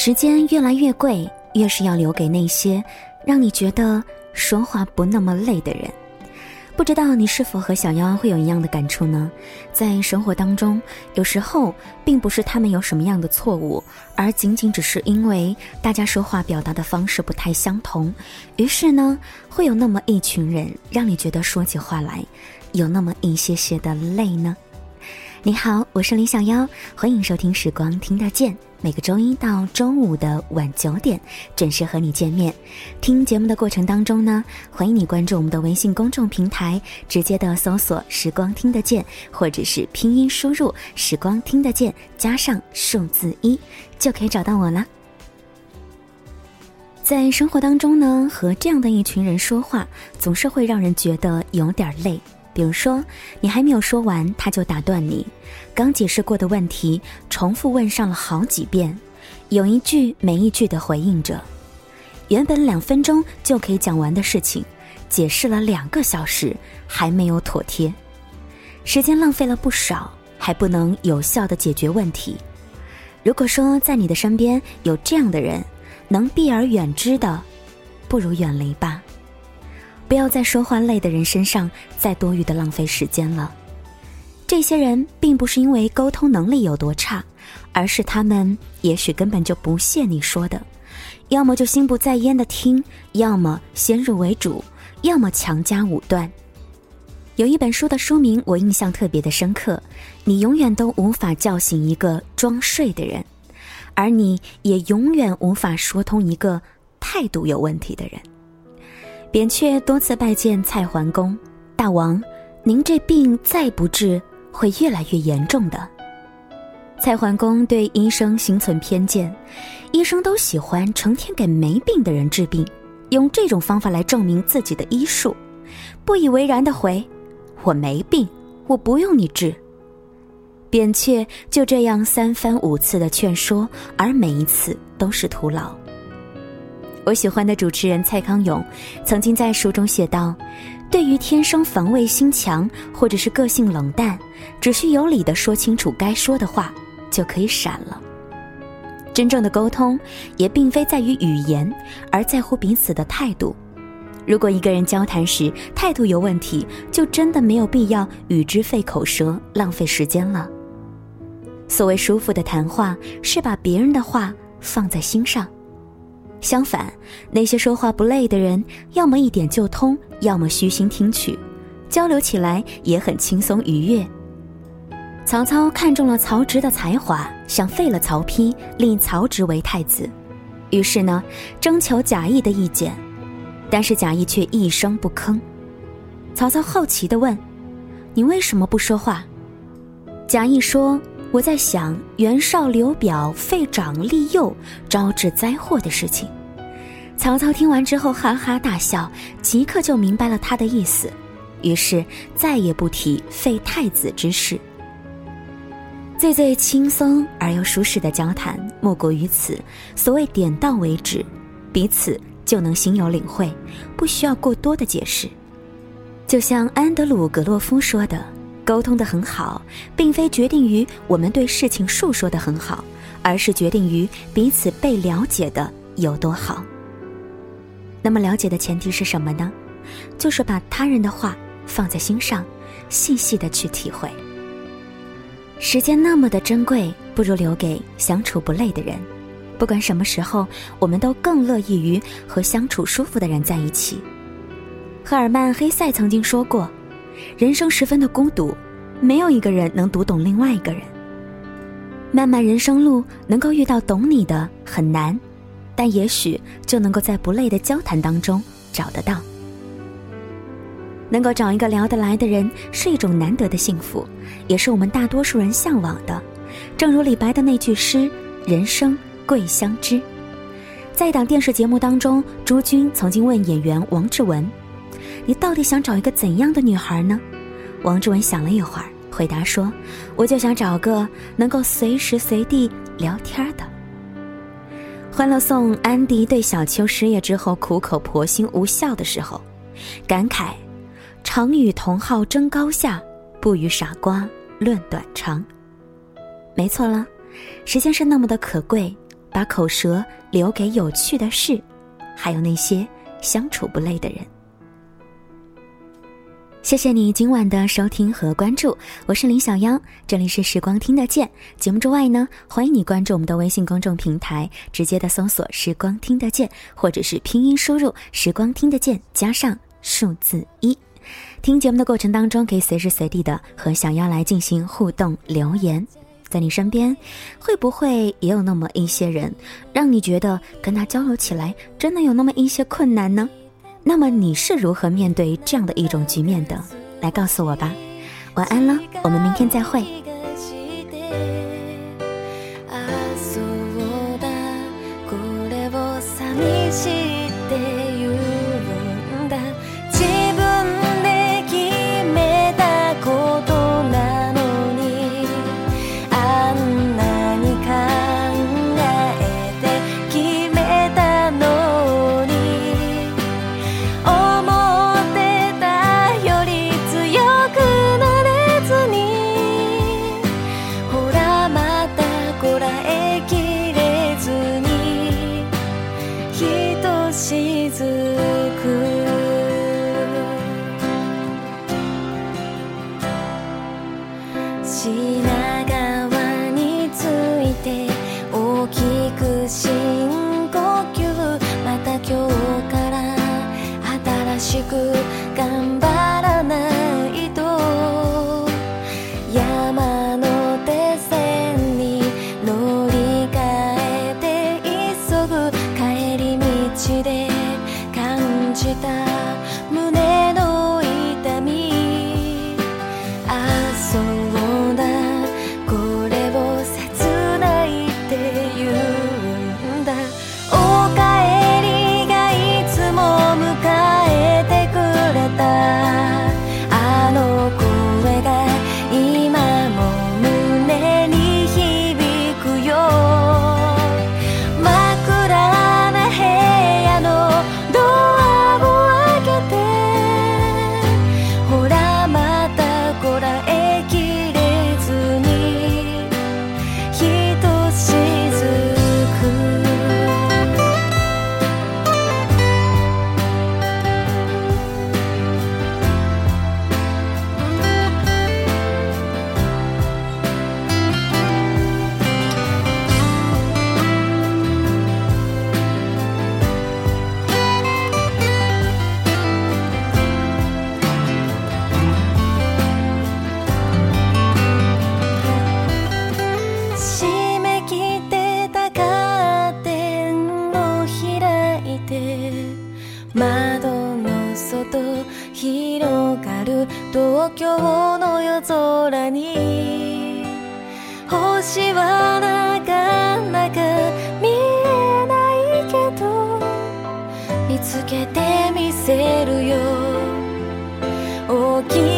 时间越来越贵，越是要留给那些让你觉得说话不那么累的人。不知道你是否和小妖会有一样的感触呢？在生活当中，有时候并不是他们有什么样的错误，而仅仅只是因为大家说话表达的方式不太相同，于是呢，会有那么一群人让你觉得说起话来有那么一些些的累呢。你好，我是李小妖，欢迎收听《时光听得见》，每个周一到周五的晚九点准时和你见面。听节目的过程当中呢，欢迎你关注我们的微信公众平台，直接的搜索“时光听得见”或者是拼音输入“时光听得见”加上数字一，就可以找到我了。在生活当中呢，和这样的一群人说话，总是会让人觉得有点累。比如说，你还没有说完，他就打断你；刚解释过的问题，重复问上了好几遍，有一句没一句的回应着。原本两分钟就可以讲完的事情，解释了两个小时还没有妥帖，时间浪费了不少，还不能有效的解决问题。如果说在你的身边有这样的人，能避而远之的，不如远离吧。不要在说话累的人身上再多余的浪费时间了。这些人并不是因为沟通能力有多差，而是他们也许根本就不屑你说的，要么就心不在焉的听，要么先入为主，要么强加武断。有一本书的书名我印象特别的深刻：你永远都无法叫醒一个装睡的人，而你也永远无法说通一个态度有问题的人。扁鹊多次拜见蔡桓公，大王，您这病再不治，会越来越严重的。蔡桓公对医生心存偏见，医生都喜欢成天给没病的人治病，用这种方法来证明自己的医术，不以为然的回：“我没病，我不用你治。”扁鹊就这样三番五次的劝说，而每一次都是徒劳。我喜欢的主持人蔡康永，曾经在书中写道：“对于天生防卫心强或者是个性冷淡，只需有理的说清楚该说的话，就可以闪了。真正的沟通，也并非在于语言，而在乎彼此的态度。如果一个人交谈时态度有问题，就真的没有必要与之费口舌、浪费时间了。所谓舒服的谈话，是把别人的话放在心上。”相反，那些说话不累的人，要么一点就通，要么虚心听取，交流起来也很轻松愉悦。曹操看中了曹植的才华，想废了曹丕，立曹植为太子，于是呢，征求贾谊的意见，但是贾谊却一声不吭。曹操好奇地问：“你为什么不说话？”贾谊说。我在想袁绍、刘表废长立幼，招致灾祸的事情。曹操听完之后哈哈大笑，即刻就明白了他的意思，于是再也不提废太子之事。最最轻松而又舒适的交谈，莫过于此。所谓点到为止，彼此就能心有领会，不需要过多的解释。就像安德鲁·格洛夫说的。沟通的很好，并非决定于我们对事情述说的很好，而是决定于彼此被了解的有多好。那么，了解的前提是什么呢？就是把他人的话放在心上，细细的去体会。时间那么的珍贵，不如留给相处不累的人。不管什么时候，我们都更乐意于和相处舒服的人在一起。赫尔曼·黑塞曾经说过。人生十分的孤独，没有一个人能读懂另外一个人。漫漫人生路，能够遇到懂你的很难，但也许就能够在不累的交谈当中找得到。能够找一个聊得来的人，是一种难得的幸福，也是我们大多数人向往的。正如李白的那句诗：“人生贵相知。”在一档电视节目当中，朱军曾经问演员王志文。你到底想找一个怎样的女孩呢？王志文想了一会儿，回答说：“我就想找个能够随时随地聊天的。”《欢乐颂》安迪对小秋失业之后苦口婆心无效的时候，感慨：“常与同好争高下，不与傻瓜论短长。”没错了，时间是那么的可贵，把口舌留给有趣的事，还有那些相处不累的人。谢谢你今晚的收听和关注，我是林小妖，这里是时光听得见。节目之外呢，欢迎你关注我们的微信公众平台，直接的搜索“时光听得见”，或者是拼音输入“时光听得见”加上数字一。听节目的过程当中，可以随时随地的和小妖来进行互动留言。在你身边，会不会也有那么一些人，让你觉得跟他交流起来真的有那么一些困难呢？那么你是如何面对这样的一种局面的？来告诉我吧。晚安了，我们明天再会。品川について大きく深呼吸。また今日から新しくの夜空に星はなかなか見えないけど見つけてみせるよ。大きい